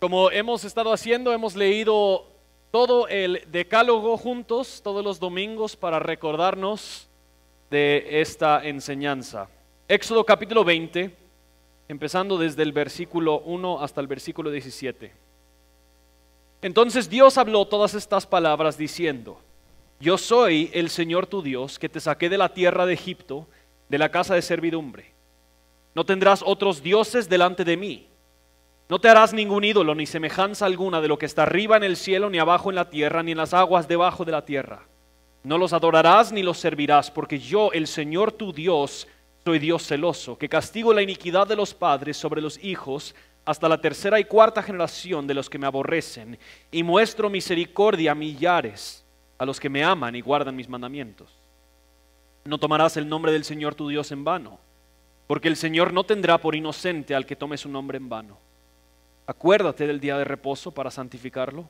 Como hemos estado haciendo, hemos leído todo el decálogo juntos todos los domingos para recordarnos de esta enseñanza. Éxodo capítulo 20, empezando desde el versículo 1 hasta el versículo 17. Entonces Dios habló todas estas palabras diciendo, yo soy el Señor tu Dios que te saqué de la tierra de Egipto, de la casa de servidumbre. No tendrás otros dioses delante de mí. No te harás ningún ídolo ni semejanza alguna de lo que está arriba en el cielo, ni abajo en la tierra, ni en las aguas debajo de la tierra. No los adorarás ni los servirás, porque yo, el Señor tu Dios, soy Dios celoso, que castigo la iniquidad de los padres sobre los hijos hasta la tercera y cuarta generación de los que me aborrecen, y muestro misericordia a millares, a los que me aman y guardan mis mandamientos. No tomarás el nombre del Señor tu Dios en vano, porque el Señor no tendrá por inocente al que tome su nombre en vano. Acuérdate del día de reposo para santificarlo.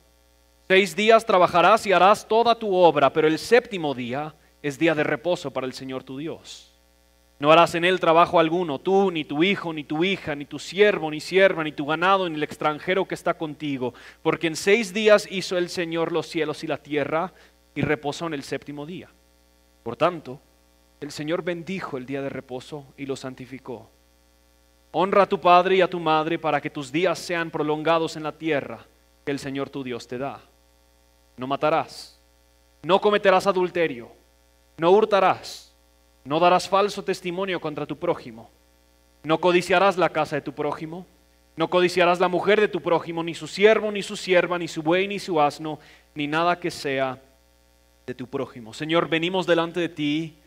Seis días trabajarás y harás toda tu obra, pero el séptimo día es día de reposo para el Señor tu Dios. No harás en él trabajo alguno, tú, ni tu hijo, ni tu hija, ni tu siervo, ni sierva, ni tu ganado, ni el extranjero que está contigo, porque en seis días hizo el Señor los cielos y la tierra, y reposó en el séptimo día. Por tanto, el Señor bendijo el día de reposo y lo santificó. Honra a tu padre y a tu madre para que tus días sean prolongados en la tierra que el Señor tu Dios te da. No matarás, no cometerás adulterio, no hurtarás, no darás falso testimonio contra tu prójimo, no codiciarás la casa de tu prójimo, no codiciarás la mujer de tu prójimo, ni su siervo, ni su sierva, ni su buey, ni su asno, ni nada que sea de tu prójimo. Señor, venimos delante de ti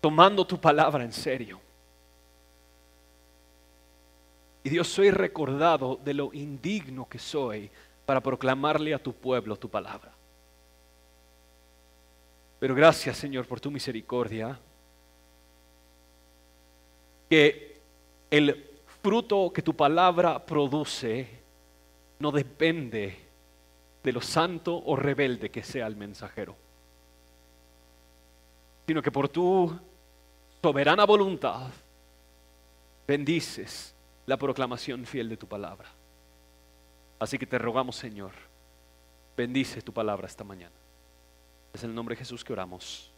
tomando tu palabra en serio. Dios, soy recordado de lo indigno que soy para proclamarle a tu pueblo tu palabra. Pero gracias, Señor, por tu misericordia, que el fruto que tu palabra produce no depende de lo santo o rebelde que sea el mensajero, sino que por tu soberana voluntad bendices la proclamación fiel de tu palabra. Así que te rogamos, Señor, bendice tu palabra esta mañana. Es en el nombre de Jesús que oramos.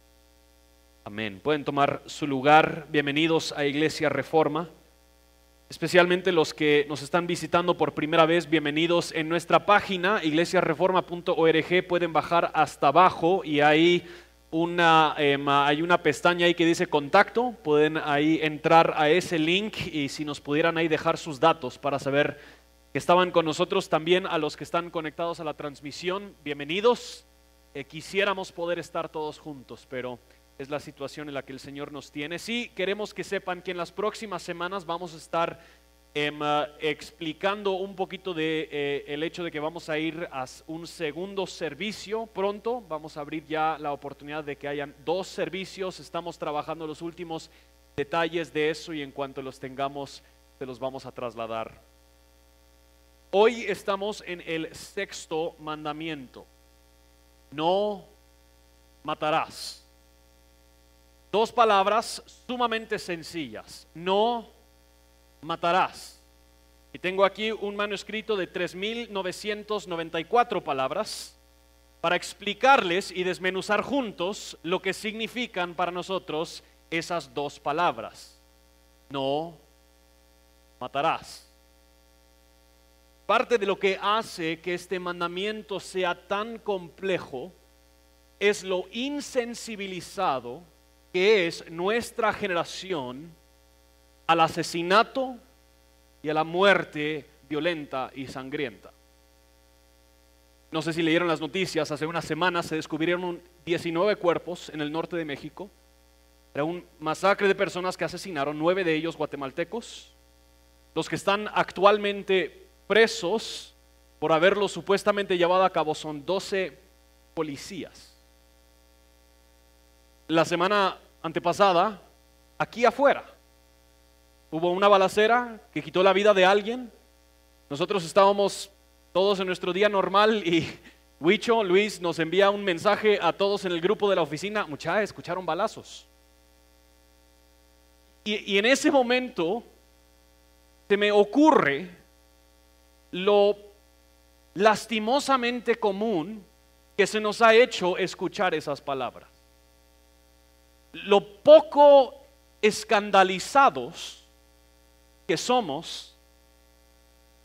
Amén. Pueden tomar su lugar. Bienvenidos a Iglesia Reforma. Especialmente los que nos están visitando por primera vez, bienvenidos en nuestra página iglesiareforma.org. Pueden bajar hasta abajo y ahí una, em, hay una pestaña ahí que dice contacto, pueden ahí entrar a ese link y si nos pudieran ahí dejar sus datos para saber que estaban con nosotros también a los que están conectados a la transmisión, bienvenidos. Eh, quisiéramos poder estar todos juntos, pero es la situación en la que el Señor nos tiene. Sí, queremos que sepan que en las próximas semanas vamos a estar Em, explicando un poquito de eh, el hecho de que vamos a ir a un segundo servicio pronto. Vamos a abrir ya la oportunidad de que hayan dos servicios. Estamos trabajando los últimos detalles de eso y en cuanto los tengamos, se los vamos a trasladar. Hoy estamos en el sexto mandamiento. No matarás. Dos palabras sumamente sencillas. No matarás. Y tengo aquí un manuscrito de 3.994 palabras para explicarles y desmenuzar juntos lo que significan para nosotros esas dos palabras. No matarás. Parte de lo que hace que este mandamiento sea tan complejo es lo insensibilizado que es nuestra generación al asesinato y a la muerte violenta y sangrienta. No sé si leyeron las noticias, hace unas semanas se descubrieron 19 cuerpos en el norte de México. Era un masacre de personas que asesinaron, nueve de ellos guatemaltecos. Los que están actualmente presos por haberlo supuestamente llevado a cabo son 12 policías. La semana antepasada, aquí afuera, hubo una balacera que quitó la vida de alguien. Nosotros estábamos todos en nuestro día normal y Huicho, Luis, nos envía un mensaje a todos en el grupo de la oficina. Muchachos, escucharon balazos. Y, y en ese momento se me ocurre lo lastimosamente común que se nos ha hecho escuchar esas palabras. Lo poco escandalizados que somos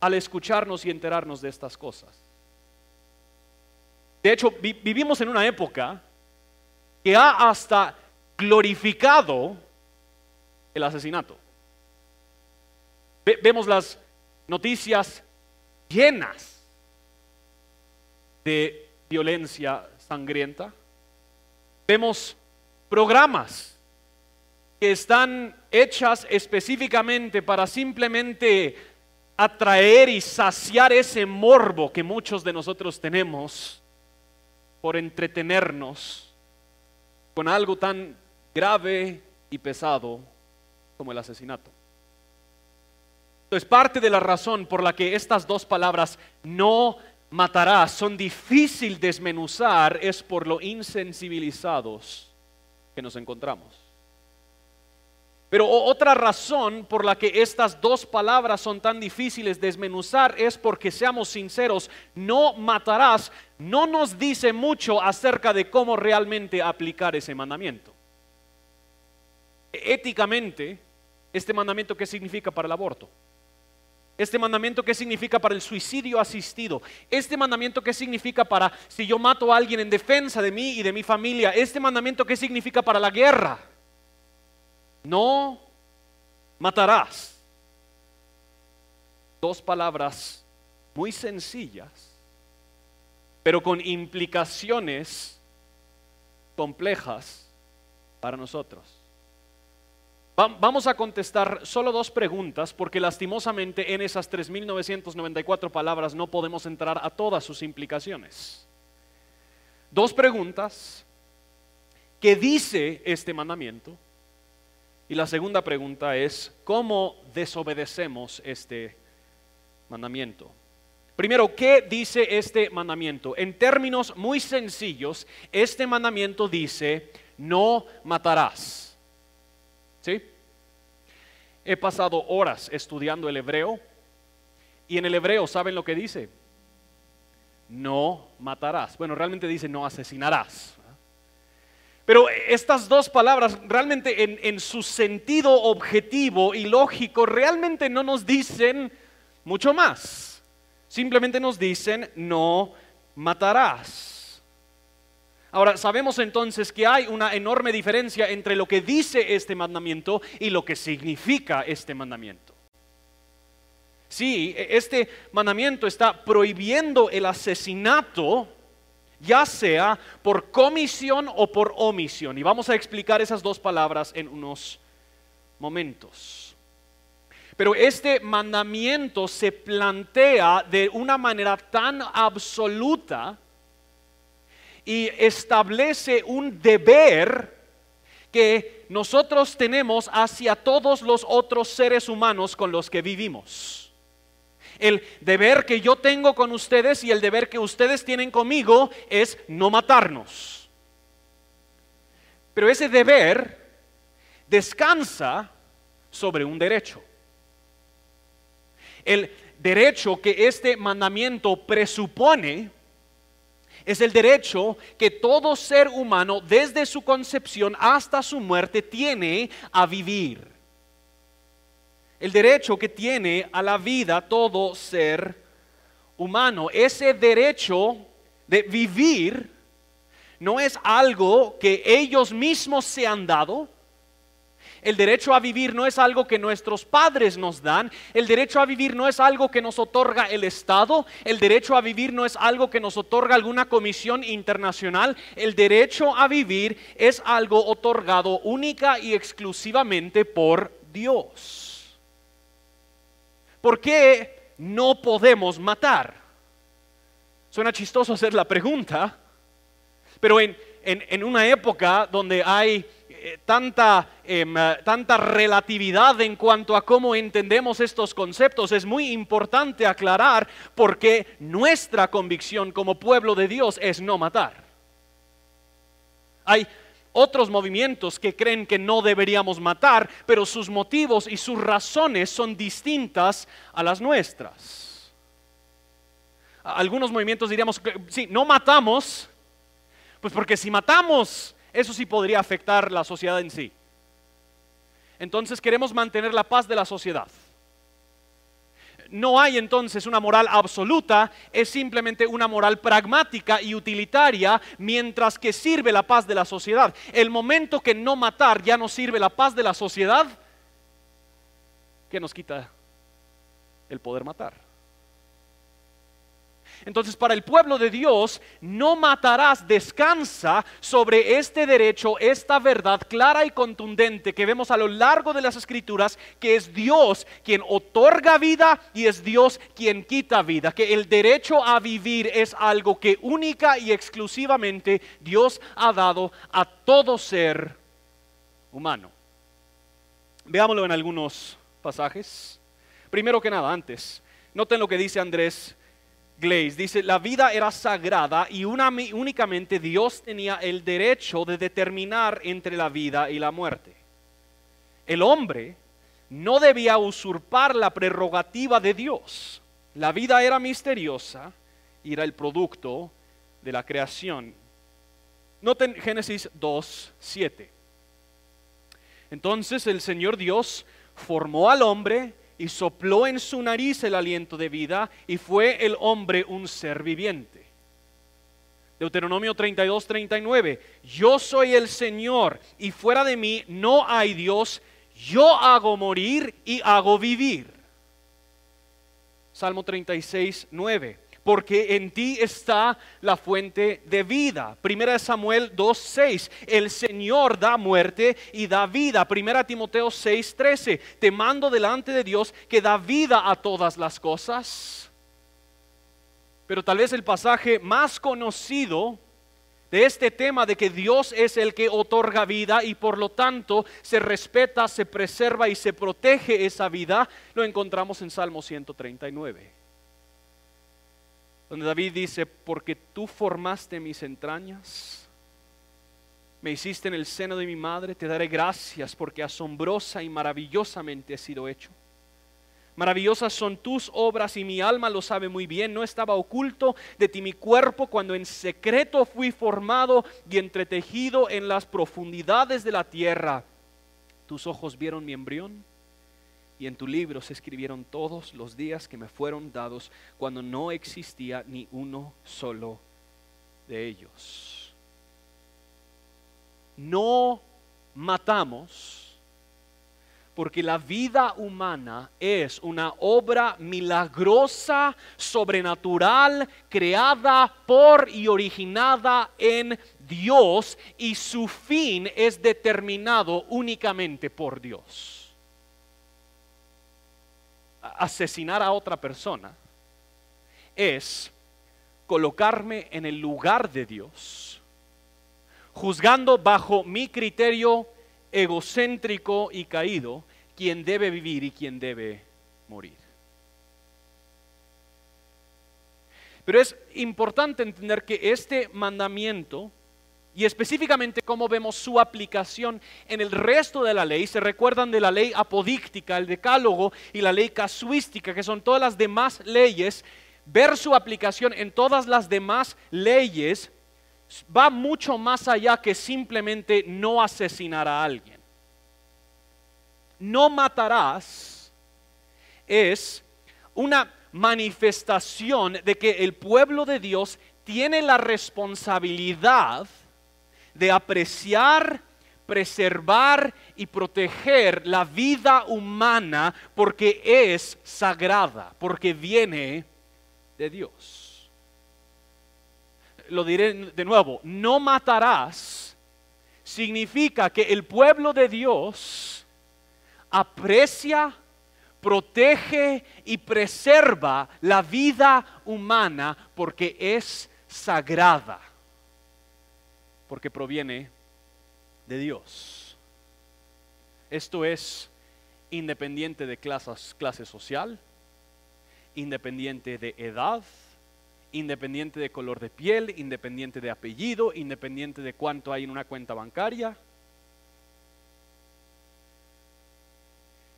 al escucharnos y enterarnos de estas cosas. De hecho, vivimos en una época que ha hasta glorificado el asesinato. vemos las noticias llenas de violencia sangrienta. Vemos programas que están hechas específicamente para simplemente atraer y saciar ese morbo que muchos de nosotros tenemos por entretenernos con algo tan grave y pesado como el asesinato. Entonces, parte de la razón por la que estas dos palabras no matarás son difícil desmenuzar es por lo insensibilizados que nos encontramos. Pero otra razón por la que estas dos palabras son tan difíciles desmenuzar es porque, seamos sinceros, no matarás no nos dice mucho acerca de cómo realmente aplicar ese mandamiento. Éticamente, este mandamiento, ¿qué significa para el aborto? Este mandamiento, ¿qué significa para el suicidio asistido? Este mandamiento, ¿qué significa para si yo mato a alguien en defensa de mí y de mi familia? Este mandamiento, ¿qué significa para la guerra? No matarás. Dos palabras muy sencillas, pero con implicaciones complejas para nosotros. Vamos a contestar solo dos preguntas porque lastimosamente en esas 3.994 palabras no podemos entrar a todas sus implicaciones. Dos preguntas. ¿Qué dice este mandamiento? Y la segunda pregunta es, ¿cómo desobedecemos este mandamiento? Primero, ¿qué dice este mandamiento? En términos muy sencillos, este mandamiento dice, no matarás. ¿Sí? He pasado horas estudiando el hebreo y en el hebreo, ¿saben lo que dice? No matarás. Bueno, realmente dice no asesinarás. Pero estas dos palabras realmente en, su sentido objetivo y lógico realmente no nos dicen mucho más. Simplemente nos dicen no matarás. Ahora, sabemos entonces que hay una enorme diferencia entre lo que dice este mandamiento y lo que significa este mandamiento. Sí, e, este mandamiento está prohibiendo el asesinato, ya sea por comisión o por omisión. Y vamos a explicar esas dos palabras en unos momentos. Pero este mandamiento se plantea de una manera tan absoluta y establece un deber que nosotros tenemos hacia todos los otros seres humanos con los que vivimos. El deber que yo tengo con ustedes y el deber que ustedes tienen conmigo es no matarnos. Pero ese deber descansa sobre un derecho. El derecho que este mandamiento presupone es el derecho que todo ser humano desde su concepción hasta su muerte tiene a vivir. El derecho que tiene a la vida todo ser humano. Ese derecho de vivir no es algo que ellos mismos se han dado, el derecho a vivir no es algo que nuestros padres nos dan. El derecho a vivir no es algo que nos otorga el Estado. El derecho a vivir no es algo que nos otorga alguna comisión internacional. El derecho a vivir es algo otorgado única y exclusivamente por Dios. ¿Por qué no podemos matar? Suena chistoso hacer la pregunta, pero en, en una época donde hay eh, tanta, em, eh, tanta relatividad en cuanto a cómo entendemos estos conceptos, es muy importante aclarar por qué nuestra convicción como pueblo de Dios es no matar. Hay otros movimientos que creen que no deberíamos matar, pero sus motivos y sus razones son distintas a las nuestras. Algunos movimientos diríamos, sí, no matamos, pues porque si matamos, eso sí podría afectar la sociedad en sí. Entonces queremos mantener la paz de la sociedad. No hay entonces una moral absoluta, es simplemente una moral pragmática y utilitaria mientras que sirve la paz de la sociedad. El momento que no matar ya no sirve la paz de la sociedad, ¿qué nos quita el poder matar? Entonces, para el pueblo de Dios, no matarás, descansa sobre este derecho, esta verdad clara y contundente que vemos a lo largo de las escrituras, que es Dios quien otorga vida y es Dios quien quita vida, que el derecho a vivir es algo que única y exclusivamente Dios ha dado a todo ser humano. Veámoslo en algunos pasajes. Primero que nada, antes, noten lo que dice Andrés Glaze dice, la vida era sagrada y únicamente Dios tenía el derecho de determinar entre la vida y la muerte. El hombre no debía usurpar la prerrogativa de Dios. La vida era misteriosa y era el producto de la creación. Noten Génesis 2, 7. Entonces el Señor Dios formó al hombre y sopló en su nariz el aliento de vida y fue el hombre un ser viviente. Deuteronomio 32, 39. Yo soy el Señor y fuera de mí no hay Dios. Yo hago morir y hago vivir. Salmo 36, 9 porque en ti está la fuente de vida. Primera de Samuel 2:6, el Señor da muerte y da vida. Primera Timoteo 6:13, te mando delante de Dios que da vida a todas las cosas. Pero tal vez el pasaje más conocido de este tema de que Dios es el que otorga vida y por lo tanto se respeta, se preserva y se protege esa vida, lo encontramos en Salmo 139 donde David dice, porque tú formaste mis entrañas, me hiciste en el seno de mi madre, te daré gracias porque asombrosa y maravillosamente he sido hecho. Maravillosas son tus obras y mi alma lo sabe muy bien. No estaba oculto de ti mi cuerpo cuando en secreto fui formado y entretejido en las profundidades de la tierra. Tus ojos vieron mi embrión y en tu libro se escribieron todos los días que me fueron dados cuando no existía ni uno solo de ellos. No matamos porque la vida humana es una obra milagrosa, sobrenatural, creada por y originada en Dios y su fin es determinado únicamente por Dios asesinar a otra persona es colocarme en el lugar de Dios, juzgando bajo mi criterio egocéntrico y caído quién debe vivir y quién debe morir. Pero es importante entender que este mandamiento y específicamente cómo vemos su aplicación en el resto de la ley. Se recuerdan de la ley apodíctica, el decálogo y la ley casuística, que son todas las demás leyes. Ver su aplicación en todas las demás leyes va mucho más allá que simplemente no asesinar a alguien. No matarás es una manifestación de que el pueblo de Dios tiene la responsabilidad de apreciar, preservar y proteger la vida humana porque es sagrada, porque viene de Dios. Lo diré de nuevo, no matarás significa que el pueblo de Dios aprecia, protege y preserva la vida humana porque es sagrada porque proviene de Dios. Esto es independiente de clase social, independiente de edad, independiente de color de piel, independiente de apellido, independiente de cuánto hay en una cuenta bancaria.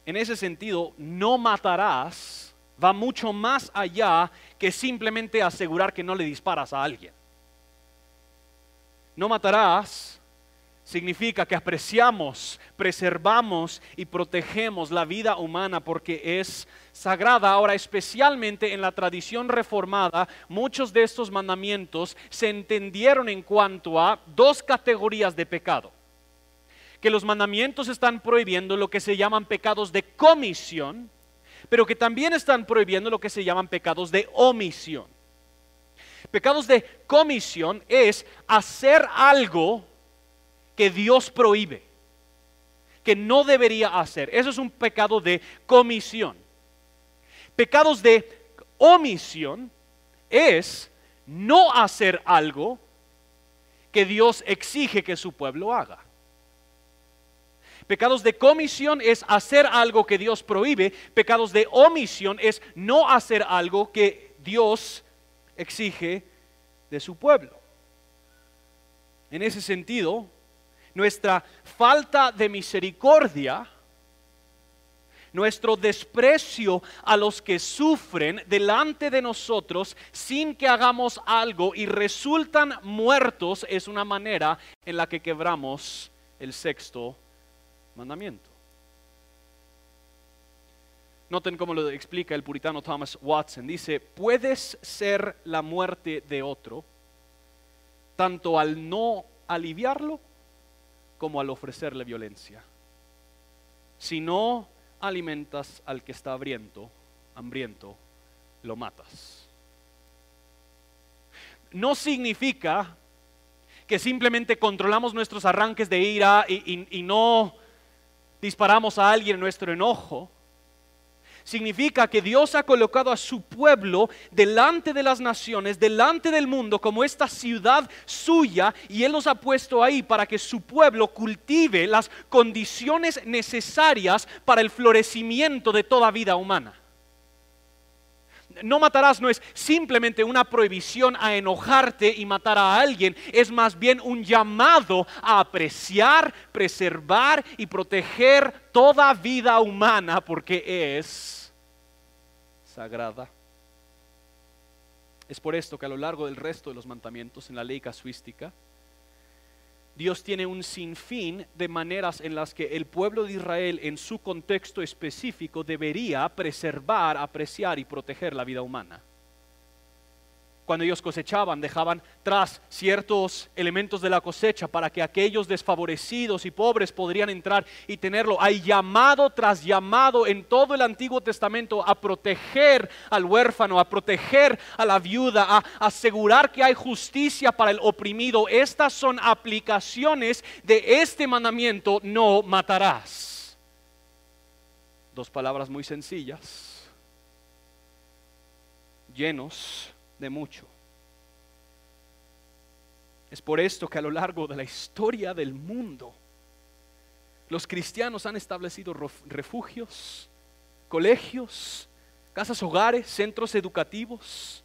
En ese sentido, no matarás va mucho más allá que simplemente asegurar que no le disparas a alguien. No matarás significa que apreciamos, preservamos y protegemos la vida humana porque es sagrada. Ahora, especialmente en la tradición reformada, muchos de estos mandamientos se entendieron en cuanto a dos categorías de pecado. Que los mandamientos están prohibiendo lo que se llaman pecados de comisión, pero que también están prohibiendo lo que se llaman pecados de omisión. Pecados de comisión es hacer algo que Dios prohíbe, que no debería hacer. Eso es un pecado de comisión. Pecados de omisión es no hacer algo que Dios exige que su pueblo haga. Pecados de comisión es hacer algo que Dios prohíbe. Pecados de omisión es no hacer algo que Dios exige de su pueblo. En ese sentido, nuestra falta de misericordia, nuestro desprecio a los que sufren delante de nosotros sin que hagamos algo y resultan muertos es una manera en la que quebramos el sexto mandamiento. Noten cómo lo explica el puritano Thomas Watson. Dice, puedes ser la muerte de otro tanto al no aliviarlo como al ofrecerle violencia. Si no alimentas al que está hambriento, hambriento, lo matas. No significa que simplemente controlamos nuestros arranques de ira y, y no disparamos a alguien en nuestro enojo significa que Dios ha colocado a su pueblo delante de las naciones, delante del mundo, como esta ciudad suya, y Él los ha puesto ahí para que su pueblo cultive las condiciones necesarias para el florecimiento de toda vida humana. No matarás no es simplemente una prohibición a enojarte y matar a alguien, es más bien un llamado a apreciar, preservar y proteger toda vida humana porque es sagrada. Es por esto que a lo largo del resto de los mandamientos en la ley casuística, Dios tiene un sinfín de maneras en las que el pueblo de Israel en su contexto específico debería preservar, apreciar y proteger la vida humana cuando ellos cosechaban, dejaban tras ciertos elementos de la cosecha para que aquellos desfavorecidos y pobres podrían entrar y tenerlo. Hay llamado tras llamado en todo el Antiguo Testamento a proteger al huérfano, a proteger a la viuda, a asegurar que hay justicia para el oprimido. Estas son aplicaciones de este mandamiento, no matarás. Dos palabras muy sencillas, llenos de mucho. Es por esto que a lo largo de la historia del mundo, los cristianos han establecido refugios, colegios, casas hogares, centros educativos.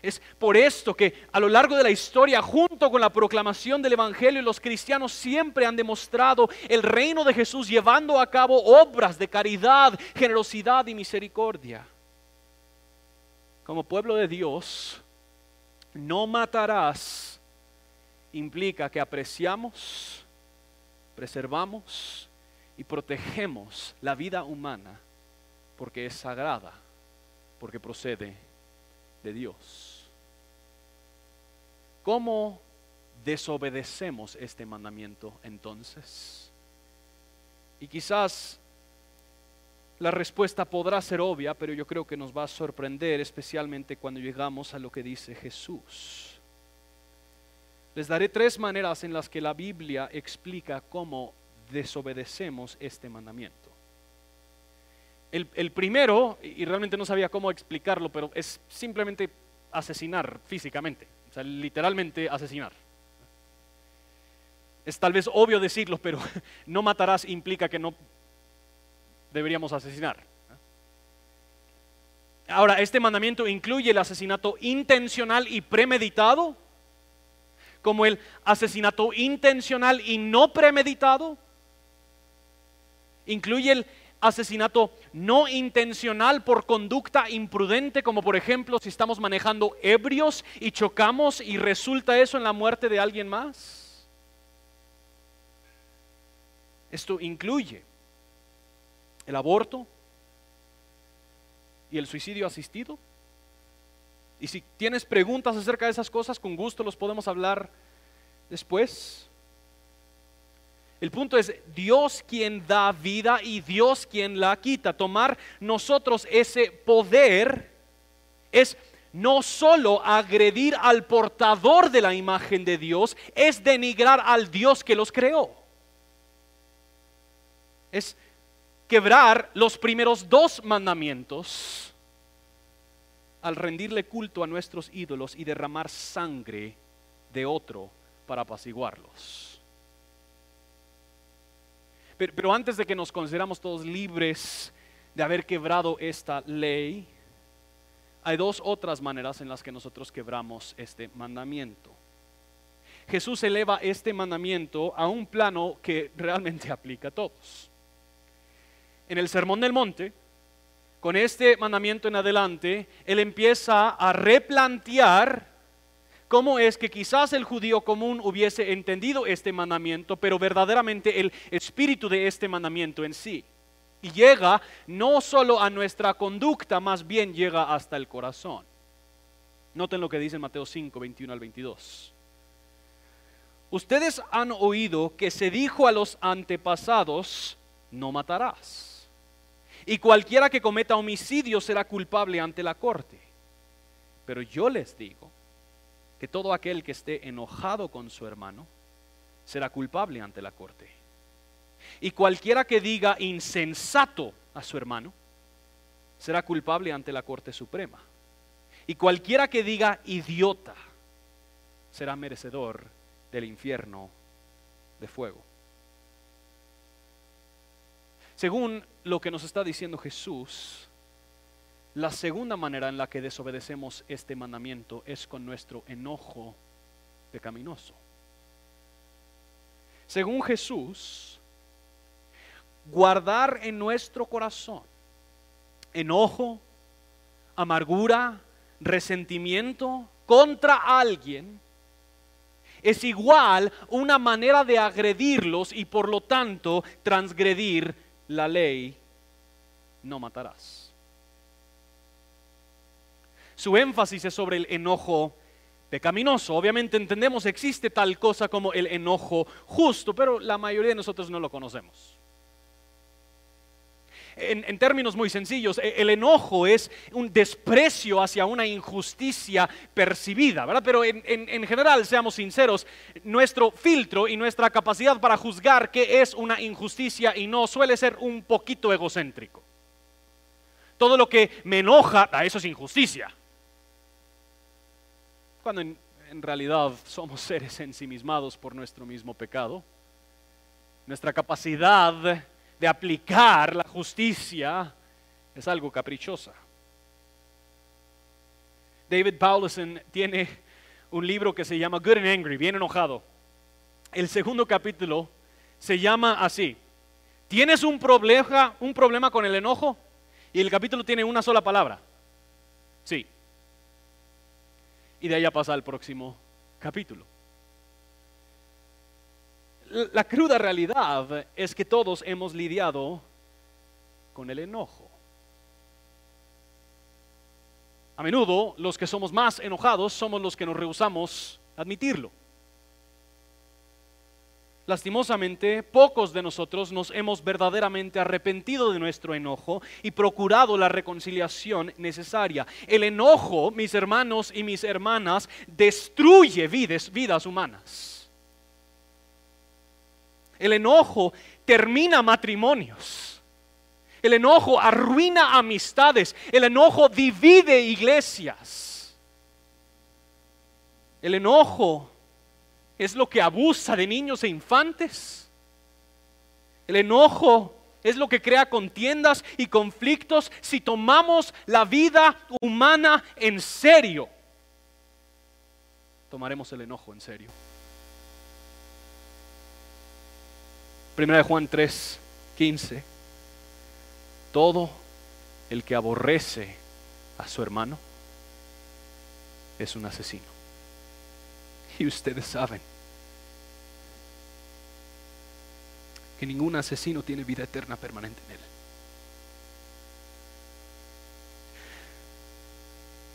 Es por esto que a lo largo de la historia, junto con la proclamación del Evangelio, los cristianos siempre han demostrado el reino de Jesús llevando a cabo obras de caridad, generosidad y misericordia como pueblo de Dios, no matarás implica que apreciamos, preservamos y protegemos la vida humana porque es sagrada, porque procede de Dios. ¿Cómo desobedecemos este mandamiento entonces? Y quizás la respuesta podrá ser obvia, pero yo creo que nos va a sorprender, especialmente cuando llegamos a lo que dice Jesús. Les daré tres maneras en las que la Biblia explica cómo desobedecemos este mandamiento. El, primero, y realmente no sabía cómo explicarlo, pero es simplemente asesinar físicamente, o sea, literalmente asesinar. Es tal vez obvio decirlo, pero no matarás implica que no deberíamos asesinar. Ahora, este mandamiento incluye el asesinato intencional y premeditado, como el asesinato intencional y no premeditado. Incluye el asesinato no intencional por conducta imprudente, como por ejemplo si estamos manejando ebrios y chocamos y resulta eso en la muerte de alguien más. Esto incluye el aborto y el suicidio asistido. Y si tienes preguntas acerca de esas cosas, con gusto los podemos hablar después. El punto es Dios quien da vida y Dios quien la quita. Tomar nosotros ese poder es no solo agredir al portador de la imagen de Dios, es denigrar al Dios que los creó. Es quebrar los primeros dos mandamientos al rendirle culto a nuestros ídolos y derramar sangre de otro para apaciguarlos. Pero, antes de que nos consideramos todos libres de haber quebrado esta ley, hay dos otras maneras en las que nosotros quebramos este mandamiento. Jesús eleva este mandamiento a un plano que realmente aplica a todos. En el Sermón del Monte, con este mandamiento en adelante, Él empieza a replantear cómo es que quizás el judío común hubiese entendido este mandamiento, pero verdaderamente el espíritu de este mandamiento en sí. Y llega no solo a nuestra conducta, más bien llega hasta el corazón. Noten lo que dice Mateo 5, 21 al 22. Ustedes han oído que se dijo a los antepasados, no matarás. Y cualquiera que cometa homicidio será culpable ante la corte. Pero yo les digo, que todo aquel que esté enojado con su hermano será culpable ante la corte. Y cualquiera que diga insensato a su hermano será culpable ante la corte suprema. Y cualquiera que diga idiota será merecedor del infierno de fuego. Según lo que nos está diciendo Jesús, la segunda manera en la que desobedecemos este mandamiento es con nuestro enojo pecaminoso. Según Jesús, guardar en nuestro corazón enojo, amargura, resentimiento contra alguien es igual una manera de agredirlos y por lo tanto transgredir la ley, no matarás. Su énfasis es sobre el enojo pecaminoso. Obviamente entendemos existe tal cosa como el enojo justo, pero la mayoría de nosotros no lo conocemos. En, términos muy sencillos, e, el enojo es un desprecio hacia una injusticia percibida, ¿verdad? Pero en, en, general, seamos sinceros, nuestro filtro y nuestra capacidad para juzgar qué es una injusticia y no suele ser un poquito egocéntrico. Todo lo que me enoja, a eso es injusticia cuando en, realidad somos seres ensimismados por nuestro mismo pecado. Nuestra capacidad de aplicar la justicia es algo caprichosa. David Paulson tiene un libro que se llama Good and Angry, bien enojado. El segundo capítulo se llama así. ¿Tienes un problema, un problema con el enojo? Y el capítulo tiene una sola palabra. Sí y de allá pasa al próximo capítulo. La cruda realidad es que todos hemos lidiado con el enojo. A menudo los que somos más enojados somos los que nos rehusamos admitirlo. Lastimosamente, pocos de nosotros nos hemos verdaderamente arrepentido de nuestro enojo y procurado la reconciliación necesaria. El enojo, mis hermanos y mis hermanas, destruye vidas, vidas humanas. El enojo termina matrimonios. El enojo arruina amistades. El enojo divide iglesias. El enojo es lo que abusa de niños e infantes. El enojo es lo que crea contiendas y conflictos si tomamos la vida humana en serio. Tomaremos el enojo en serio. Primera de Juan 3, 15. todo el que aborrece a su hermano es un asesino. Y ustedes saben que ningún asesino tiene vida eterna permanente en él.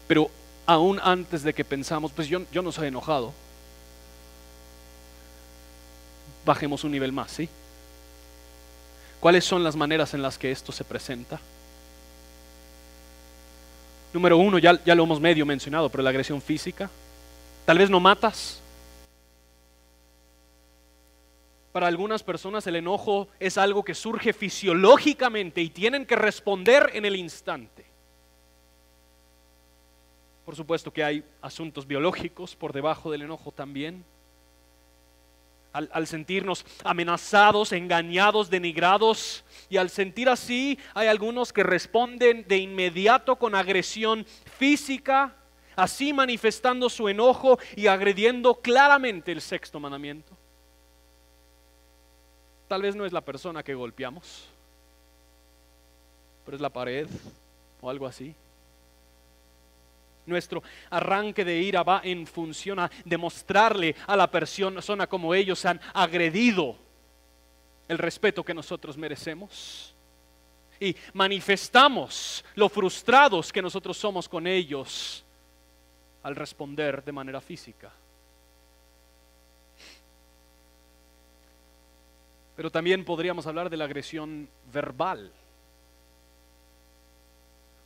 Pero aún antes de que pensamos, pues yo, yo no soy enojado, bajemos un nivel más, ¿sí? ¿Cuáles son las maneras en las que esto se presenta? Número uno, ya, lo hemos medio mencionado, pero la agresión física. Tal vez no matas. Para algunas personas el enojo es algo que surge fisiológicamente y tienen que responder en el instante. Por supuesto que hay asuntos biológicos por debajo del enojo también al, sentirnos amenazados, engañados, denigrados. Y al sentir así, hay algunos que responden de inmediato con agresión física, así manifestando su enojo y agrediendo claramente el sexto mandamiento. Tal vez no es la persona que golpeamos, pero es la pared o algo así. Nuestro arranque de ira va en función a demostrarle a la persona como ellos han agredido el respeto que nosotros merecemos. Y manifestamos lo frustrados que nosotros somos con ellos al responder de manera física. Pero también podríamos hablar de la agresión verbal.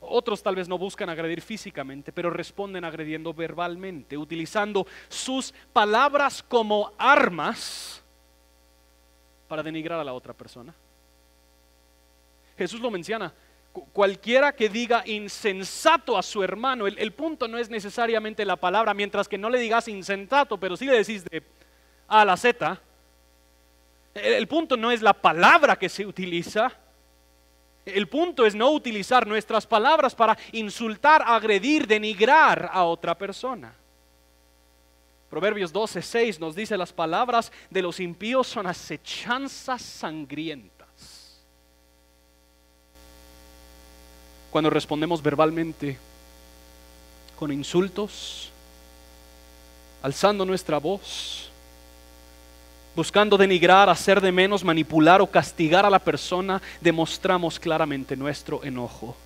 Otros tal vez no buscan agredir físicamente, pero responden agrediendo verbalmente, utilizando sus palabras como armas para denigrar a la otra persona. Jesús lo menciona. Cualquiera que diga insensato a su hermano, el, punto no es necesariamente la palabra, mientras que no le digas insensato, pero sí le decís de A a la Z. el punto no es la palabra que se utiliza, el punto es no utilizar nuestras palabras para insultar, agredir, denigrar a otra persona. Proverbios 12, 6 nos dice las palabras de los impíos son acechanzas sangrientas. Cuando respondemos verbalmente con insultos, alzando nuestra voz, buscando denigrar, hacer de menos, manipular o castigar a la persona, demostramos claramente nuestro enojo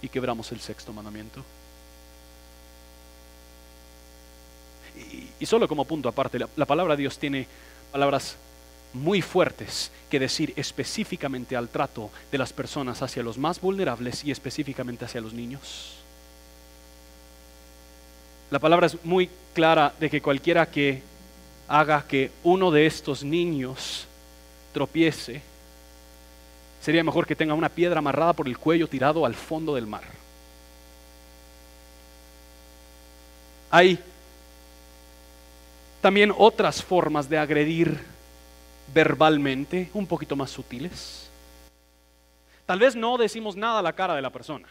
y quebramos el sexto mandamiento. Y, solo como punto aparte, la, la palabra de Dios tiene palabras muy fuertes que decir específicamente al trato de las personas hacia los más vulnerables y específicamente hacia los niños. La palabra es muy clara de que cualquiera que haga que uno de estos niños tropiece, sería mejor que tenga una piedra amarrada por el cuello tirado al fondo del mar. Hay también otras formas de agredir verbalmente, un poquito más sutiles. Tal vez no decimos nada a la cara de la persona.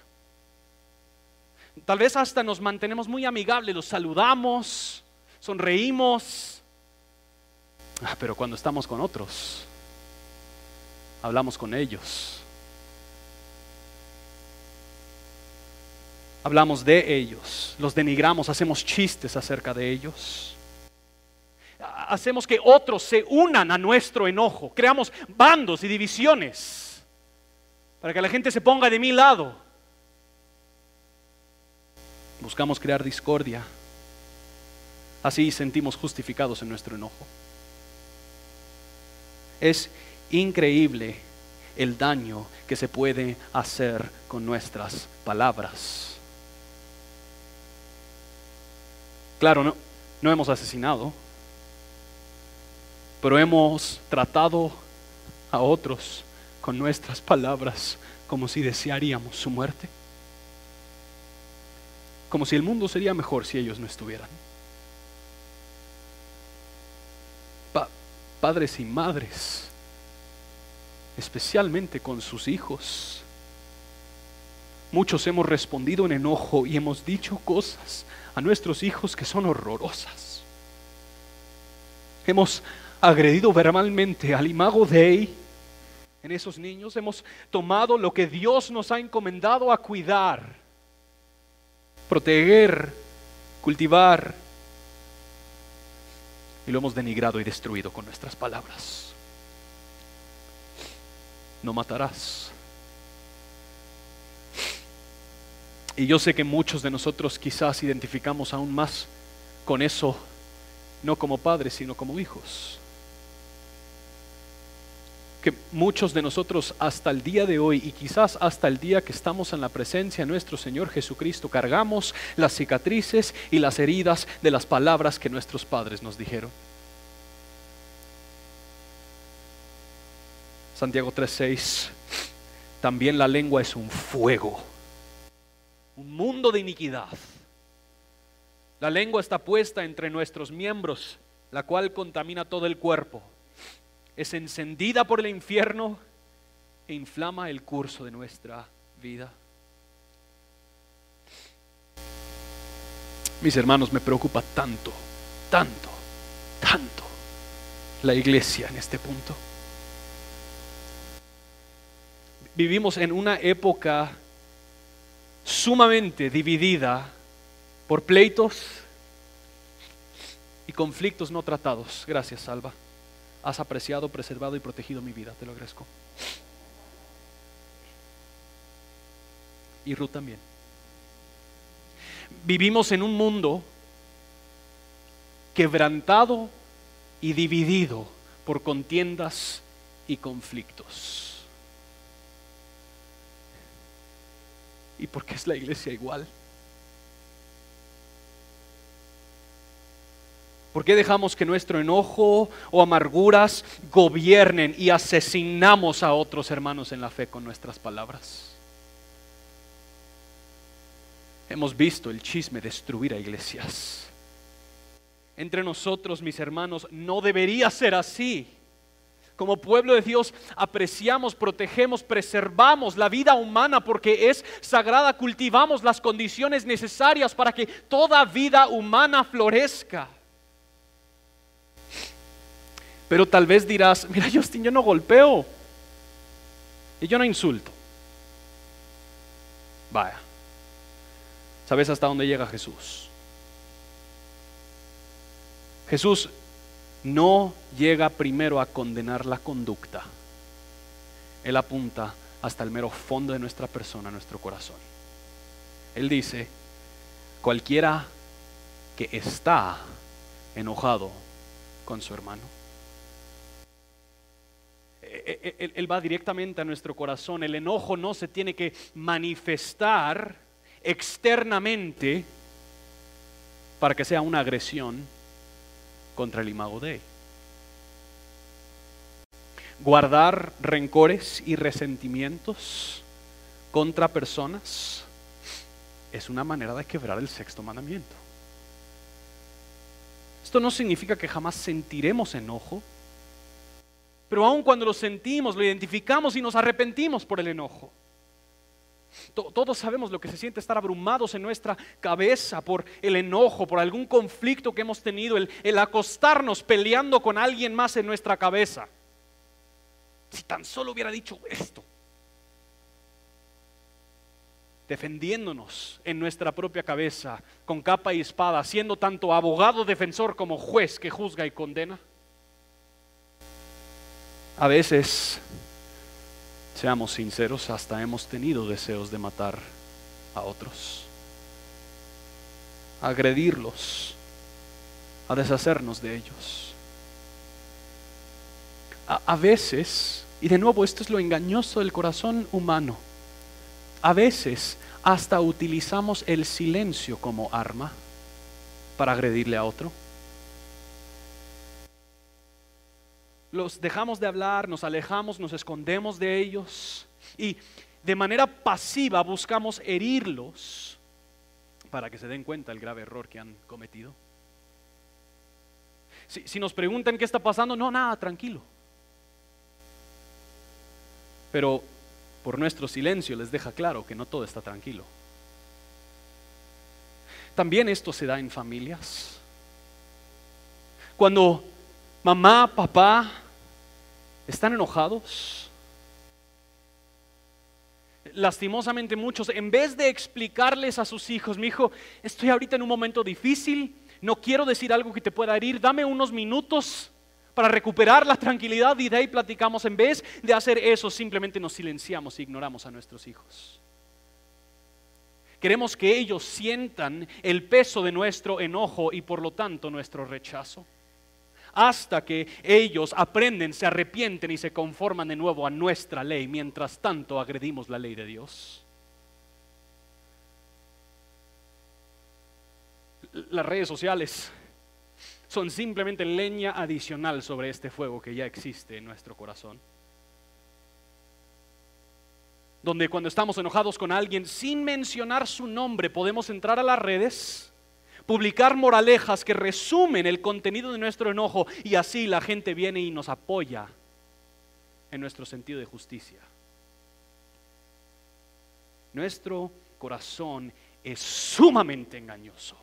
Tal vez hasta nos mantenemos muy amigables, los saludamos, sonreímos, Ah, pero cuando estamos con otros, hablamos con ellos. Hablamos de ellos, los denigramos, hacemos chistes acerca de ellos. Hacemos que otros se unan a nuestro enojo, creamos bandos y divisiones para que la gente se ponga de mi lado. Buscamos crear discordia. Así sentimos justificados en nuestro enojo. Es increíble el daño que se puede hacer con nuestras palabras. Claro, no, no hemos asesinado, pero hemos tratado a otros con nuestras palabras como si desearíamos su muerte. Como si el mundo sería mejor si ellos no estuvieran. Padres y madres, especialmente con sus hijos. Muchos hemos respondido en enojo y hemos dicho cosas a nuestros hijos que son horrorosas. Hemos agredido verbalmente al imago Dei, en esos niños, hemos tomado lo que Dios nos ha encomendado a cuidar, proteger, cultivar, y lo hemos denigrado y destruido con nuestras palabras. No matarás. Y yo sé que muchos de nosotros quizás identificamos aún más con eso, no como padres, sino como hijos que muchos de nosotros hasta el día de hoy y quizás hasta el día que estamos en la presencia de nuestro Señor Jesucristo cargamos las cicatrices y las heridas de las palabras que nuestros padres nos dijeron. Santiago 3:6 También la lengua es un fuego, un mundo de iniquidad. La lengua está puesta entre nuestros miembros, la cual contamina todo el cuerpo es encendida por el infierno e inflama el curso de nuestra vida. Mis hermanos, me preocupa tanto, tanto, tanto la iglesia en este punto. Vivimos en una época sumamente dividida por pleitos y conflictos no tratados. Gracias, Salva has apreciado, preservado y protegido mi vida. Te lo agradezco. Y Ruth también. Vivimos en un mundo quebrantado y dividido por contiendas y conflictos. ¿Y por qué es la iglesia igual? ¿Por qué dejamos que nuestro enojo o amarguras gobiernen y asesinamos a otros hermanos en la fe con nuestras palabras? Hemos visto el chisme destruir a iglesias. Entre nosotros, mis hermanos, no debería ser así. Como pueblo de Dios apreciamos, protegemos, preservamos la vida humana porque es sagrada, cultivamos las condiciones necesarias para que toda vida humana florezca. Pero tal vez dirás, mira Justin, yo no golpeo y yo no insulto. Vaya, ¿sabes hasta dónde llega Jesús? Jesús no llega primero a condenar la conducta. Él apunta hasta el mero fondo de nuestra persona, nuestro corazón. Él dice, cualquiera que está enojado con su hermano, él, va directamente a nuestro corazón. El enojo no se tiene que manifestar externamente para que sea una agresión contra el imago de Guardar rencores y resentimientos contra personas es una manera de quebrar el sexto mandamiento. Esto no significa que jamás sentiremos enojo, pero aun cuando lo sentimos, lo identificamos y nos arrepentimos por el enojo. Todos sabemos lo que se siente estar abrumados en nuestra cabeza por el enojo, por algún conflicto que hemos tenido, el, el, acostarnos peleando con alguien más en nuestra cabeza. Si tan solo hubiera dicho esto, defendiéndonos en nuestra propia cabeza con capa y espada, siendo tanto abogado defensor como juez que juzga y condena. A veces, seamos sinceros, hasta hemos tenido deseos de matar a otros, a agredirlos, a deshacernos de ellos. A, a, veces, y de nuevo esto es lo engañoso del corazón humano, a veces hasta utilizamos el silencio como arma para agredirle a otro. Los dejamos de hablar, nos alejamos, nos escondemos de ellos y de manera pasiva buscamos herirlos para que se den cuenta del grave error que han cometido. Si, si nos preguntan qué está pasando, no, nada, tranquilo. Pero por nuestro silencio les deja claro que no todo está tranquilo. También esto se da en familias. Cuando mamá, papá están enojados, lastimosamente muchos, en vez de explicarles a sus hijos, mi hijo, estoy ahorita en un momento difícil, no quiero decir algo que te pueda herir, dame unos minutos para recuperar la tranquilidad y de ahí platicamos. En vez de hacer eso, simplemente nos silenciamos e ignoramos a nuestros hijos. Queremos que ellos sientan el peso de nuestro enojo y por lo tanto nuestro rechazo. Hasta que ellos aprenden, se arrepienten y se conforman de nuevo a nuestra ley. Mientras tanto agredimos la ley de Dios. Las redes sociales son simplemente leña adicional sobre este fuego que ya existe en nuestro corazón donde cuando estamos enojados con alguien, sin mencionar su nombre, podemos entrar a las redes, publicar moralejas que resumen el contenido de nuestro enojo y así la gente viene y nos apoya en nuestro sentido de justicia. Nuestro corazón es sumamente engañoso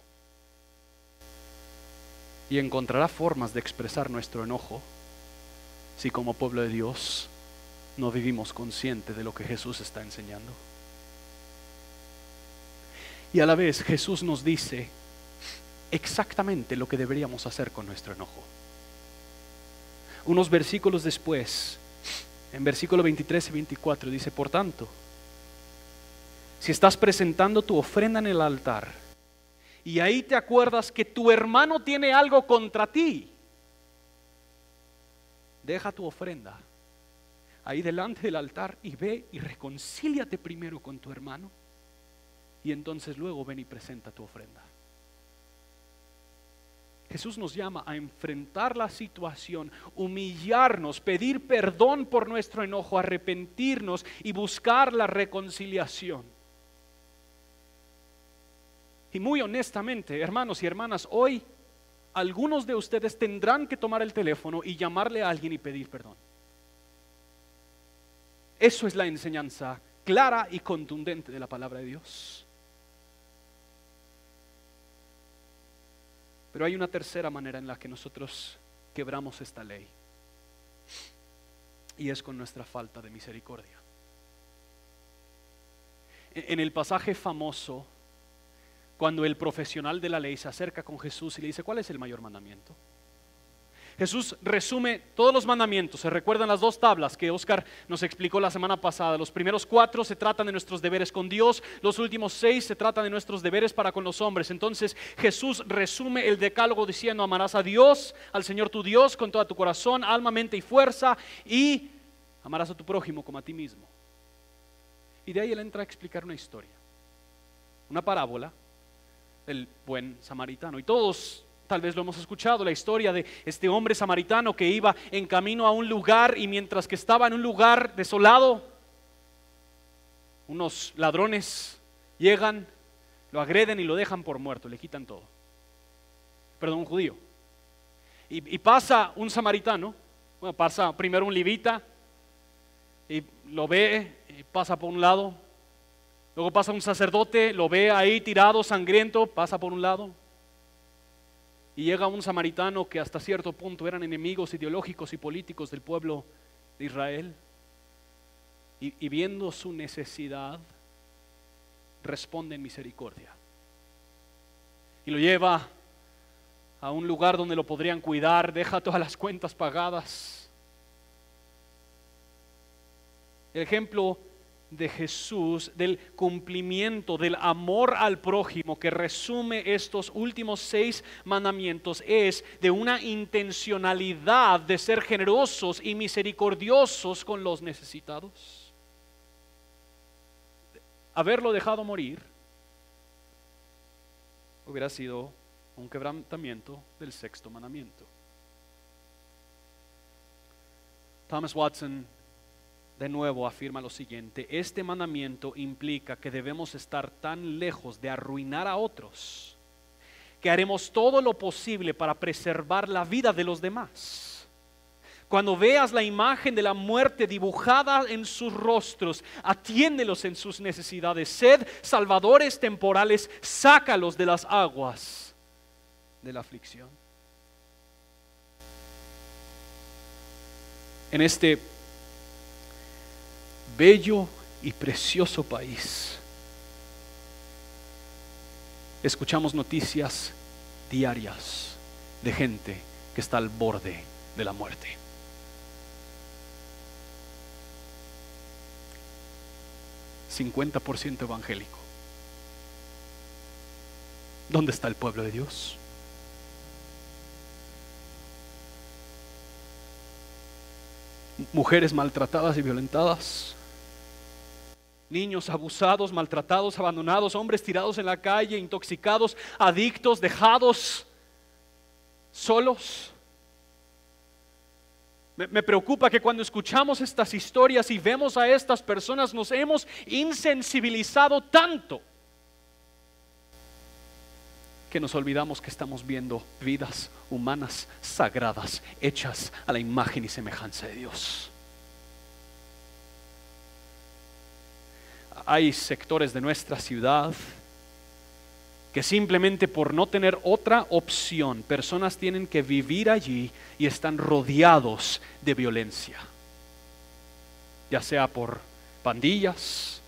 y encontrará formas de expresar nuestro enojo si como pueblo de Dios no vivimos conscientes de lo que Jesús está enseñando. Y a la vez Jesús nos dice exactamente lo que deberíamos hacer con nuestro enojo. Unos versículos después, en versículo 23 y 24, dice, por tanto, si estás presentando tu ofrenda en el altar y ahí te acuerdas que tu hermano tiene algo contra ti, deja tu ofrenda ahí delante del altar y ve y reconcíliate primero con tu hermano y entonces luego ven y presenta tu ofrenda. Jesús nos llama a enfrentar la situación, humillarnos, pedir perdón por nuestro enojo, arrepentirnos y buscar la reconciliación. Y muy honestamente, hermanos y hermanas, hoy algunos de ustedes tendrán que tomar el teléfono y llamarle a alguien y pedir perdón. Eso es la enseñanza clara y contundente de la palabra de Dios. Pero hay una tercera manera en la que nosotros quebramos esta ley. Y es con nuestra falta de misericordia. En el pasaje famoso, cuando el profesional de la ley se acerca con Jesús y le dice, ¿cuál es el mayor mandamiento? Jesús resume todos los mandamientos. Se recuerdan las dos tablas que Oscar nos explicó la semana pasada. Los primeros cuatro se tratan de nuestros deberes con Dios, los últimos seis se tratan de nuestros deberes para con los hombres. Entonces Jesús resume el decálogo diciendo, amarás a Dios, al Señor tu Dios, con todo tu corazón, alma, mente y fuerza, y amarás a tu prójimo como a ti mismo. Y de ahí él entra a explicar una historia, una parábola del buen samaritano. Y todos Tal vez lo hemos escuchado, la historia de este hombre samaritano que iba en camino a un lugar y mientras que estaba en un lugar desolado, unos ladrones llegan, lo agreden y lo dejan por muerto, le quitan todo. Perdón, un judío. Y, pasa un samaritano, bueno, pasa primero un levita y lo ve, y pasa por un lado. Luego pasa un sacerdote, lo ve ahí tirado, sangriento, pasa por un lado. Y llega un samaritano que hasta cierto punto eran enemigos ideológicos y políticos del pueblo de Israel. Y, viendo su necesidad, responde en misericordia. Y lo lleva a un lugar donde lo podrían cuidar, deja todas las cuentas pagadas. El ejemplo de Jesús, del cumplimiento, del amor al prójimo que resume estos últimos seis mandamientos, es de una intencionalidad de ser generosos y misericordiosos con los necesitados. Haberlo dejado morir hubiera sido un quebrantamiento del sexto mandamiento. Thomas Watson de nuevo afirma lo siguiente, este mandamiento implica que debemos estar tan lejos de arruinar a otros, que haremos todo lo posible para preservar la vida de los demás. Cuando veas la imagen de la muerte dibujada en sus rostros, atiéndelos en sus necesidades, sed salvadores temporales, sácalos de las aguas de la aflicción. En este bello y precioso país, escuchamos noticias diarias de gente que está al borde de la muerte. ¿50% evangélico? ¿Dónde está el pueblo de Dios? Mujeres maltratadas y violentadas niños abusados, maltratados, abandonados, hombres tirados en la calle, intoxicados, adictos, dejados, solos. Me, preocupa que cuando escuchamos estas historias y vemos a estas personas nos hemos insensibilizado tanto que nos olvidamos que estamos viendo vidas humanas sagradas hechas a la imagen y semejanza de Dios. Hay sectores de nuestra ciudad que simplemente por no tener otra opción, personas tienen que vivir allí y están rodeados de violencia, ya sea por pandillas,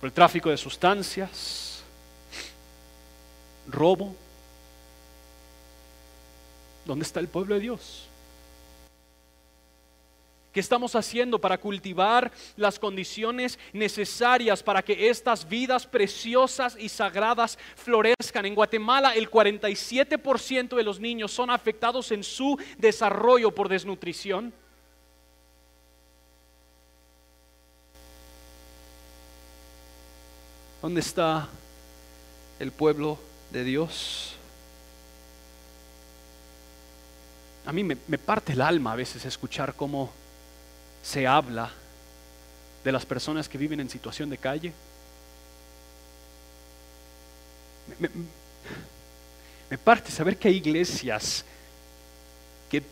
por el tráfico de sustancias, robo. ¿Dónde está el pueblo de Dios? ¿Qué estamos haciendo para cultivar las condiciones necesarias para que estas vidas preciosas y sagradas florezcan? En Guatemala el 47% de los niños son afectados en su desarrollo por desnutrición. ¿Dónde está el pueblo de Dios? A mí me, parte el alma a veces escuchar cómo se habla de las personas que viven en situación de calle. Me, parte saber que hay iglesias que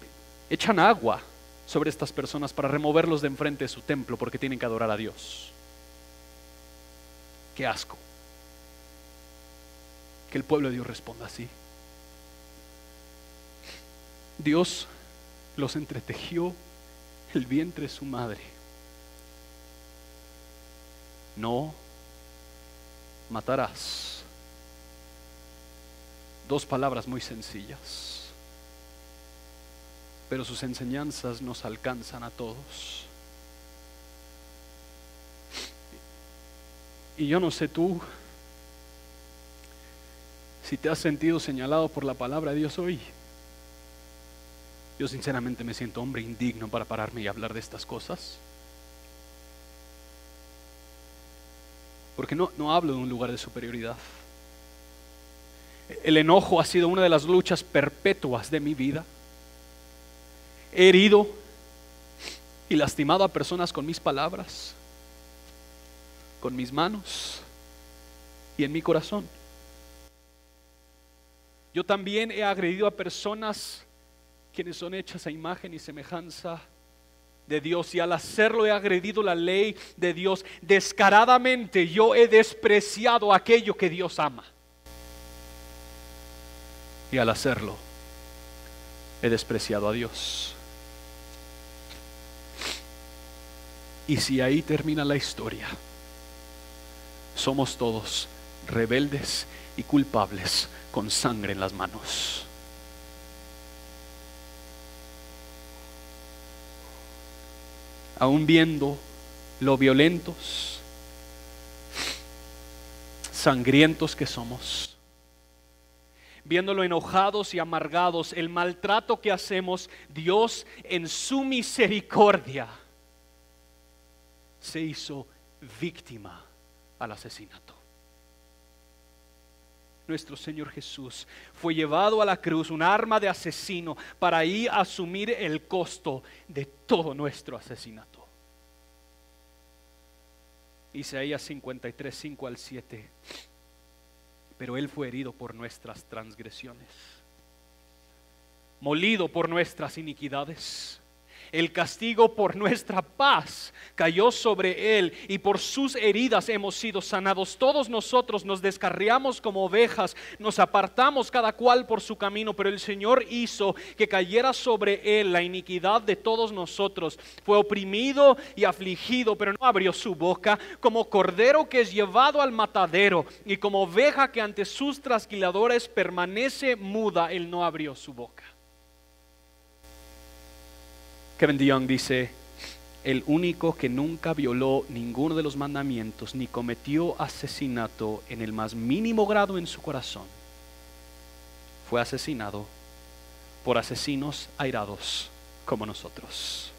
echan agua sobre estas personas para removerlos de enfrente de su templo porque tienen que adorar a Dios. Qué asco. Que el pueblo de Dios responda así. Dios los entretejió el vientre de su madre. No matarás. Dos palabras muy sencillas, pero sus enseñanzas nos alcanzan a todos. Y yo no sé tú si te has sentido señalado por la palabra de Dios hoy. Yo sinceramente me siento hombre indigno para pararme y hablar de estas cosas. Porque no, no hablo de un lugar de superioridad. El enojo ha sido una de las luchas perpetuas de mi vida. He herido y lastimado a personas con mis palabras, con mis manos y en mi corazón. Yo también he agredido a personas quienes son hechas a imagen y semejanza de Dios y al hacerlo he agredido la ley de Dios. Descaradamente yo he despreciado aquello que Dios ama. Y al hacerlo he despreciado a Dios. Y si ahí termina la historia, somos todos rebeldes y culpables con sangre en las manos. Aún viendo lo violentos, sangrientos que somos, viéndolo enojados y amargados, el maltrato que hacemos, Dios en su misericordia se hizo víctima al asesinato. Nuestro Señor Jesús fue llevado a la cruz, un arma de asesino, para ahí asumir el costo de todo nuestro asesinato. Isaías 53, 5 al 7. Pero Él fue herido por nuestras transgresiones, molido por nuestras iniquidades. El castigo por nuestra paz cayó sobre él y por sus heridas hemos sido sanados. Todos nosotros nos descarriamos como ovejas, nos apartamos cada cual por su camino, pero el Señor hizo que cayera sobre él la iniquidad de todos nosotros. Fue oprimido y afligido, pero no abrió su boca, como cordero que es llevado al matadero y como oveja que ante sus trasquiladores permanece muda, él no abrió su boca. Kevin DeYoung dice, el único que nunca violó ninguno de los mandamientos ni cometió asesinato en el más mínimo grado en su corazón, fue asesinado por asesinos airados como nosotros.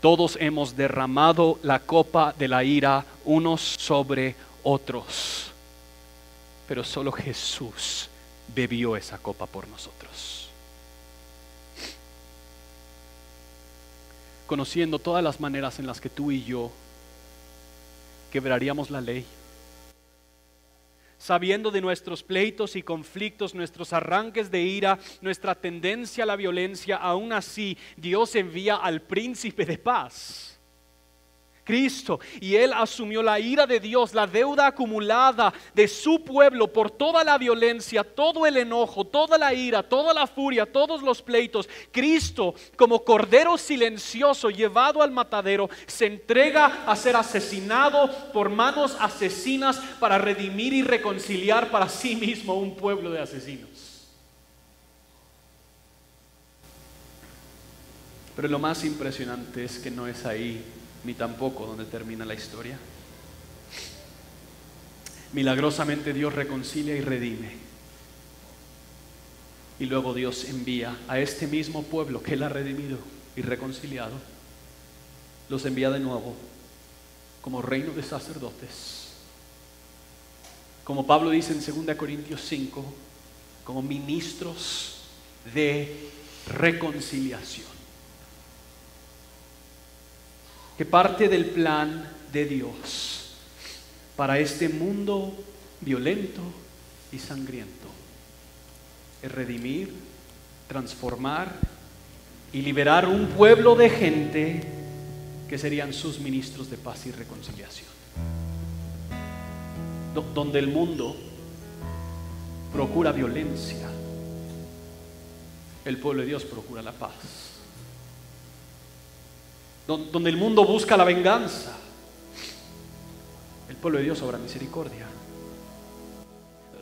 Todos hemos derramado la copa de la ira unos sobre otros, pero solo Jesús bebió esa copa por nosotros. Conociendo todas las maneras en las que tú y yo quebraríamos la ley, sabiendo de nuestros pleitos y conflictos, nuestros arranques de ira, nuestra tendencia a la violencia, aún así Dios envía al príncipe de paz Cristo. Y Él asumió la ira de Dios, la deuda acumulada de su pueblo por toda la violencia, todo el enojo, toda la ira, toda la furia, todos los pleitos. Cristo, como cordero silencioso llevado al matadero, se entrega a ser asesinado por manos asesinas para redimir y reconciliar para sí mismo un pueblo de asesinos. Pero lo más impresionante es que no es ahí ni tampoco donde termina la historia. Milagrosamente Dios reconcilia y redime. Y luego Dios envía a este mismo pueblo que Él ha redimido y reconciliado, los envía de nuevo como reino de sacerdotes. Como Pablo dice en 2 Corintios 5, como ministros de reconciliación que parte del plan de Dios para este mundo violento y sangriento es redimir, transformar y liberar un pueblo de gente que serían sus ministros de paz y reconciliación. Donde el mundo procura violencia, el pueblo de Dios procura la paz donde el mundo busca la venganza, el pueblo de Dios obra misericordia.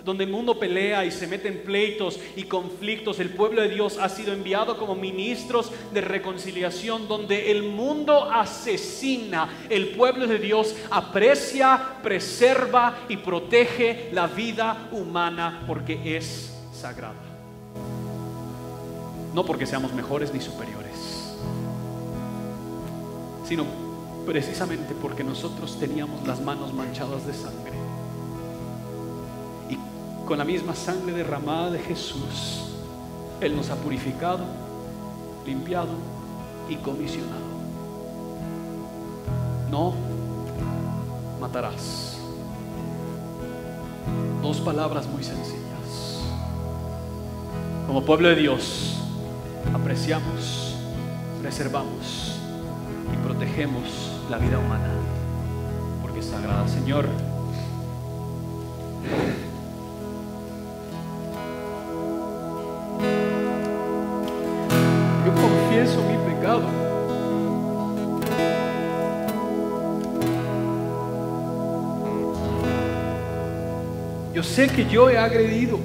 Donde el mundo pelea y se mete en pleitos y conflictos, el pueblo de Dios ha sido enviado como ministros de reconciliación. Donde el mundo asesina, el pueblo de Dios aprecia, preserva y protege la vida humana porque es sagrada. No porque seamos mejores ni superiores sino precisamente porque nosotros teníamos las manos manchadas de sangre. Y con la misma sangre derramada de Jesús, Él nos ha purificado, limpiado y comisionado. No matarás. Dos palabras muy sencillas. Como pueblo de Dios, apreciamos, preservamos protegemos la vida humana, porque es sagrada. Señor, yo confieso mi pecado. Yo sé que yo he agredido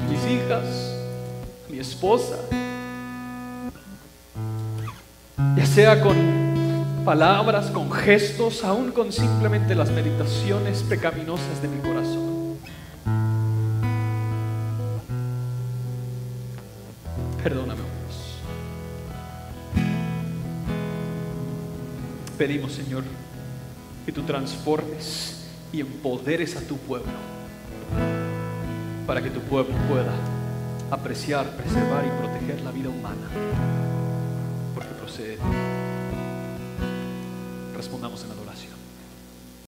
a mis hijas, a mi esposa, sea con palabras, con gestos, aún con simplemente las meditaciones pecaminosas de mi corazón. Perdóname, Dios. Pedimos, Señor, que tú transformes y empoderes a tu pueblo para que tu pueblo pueda apreciar, preservar y proteger la vida humana Respondamos en adoración.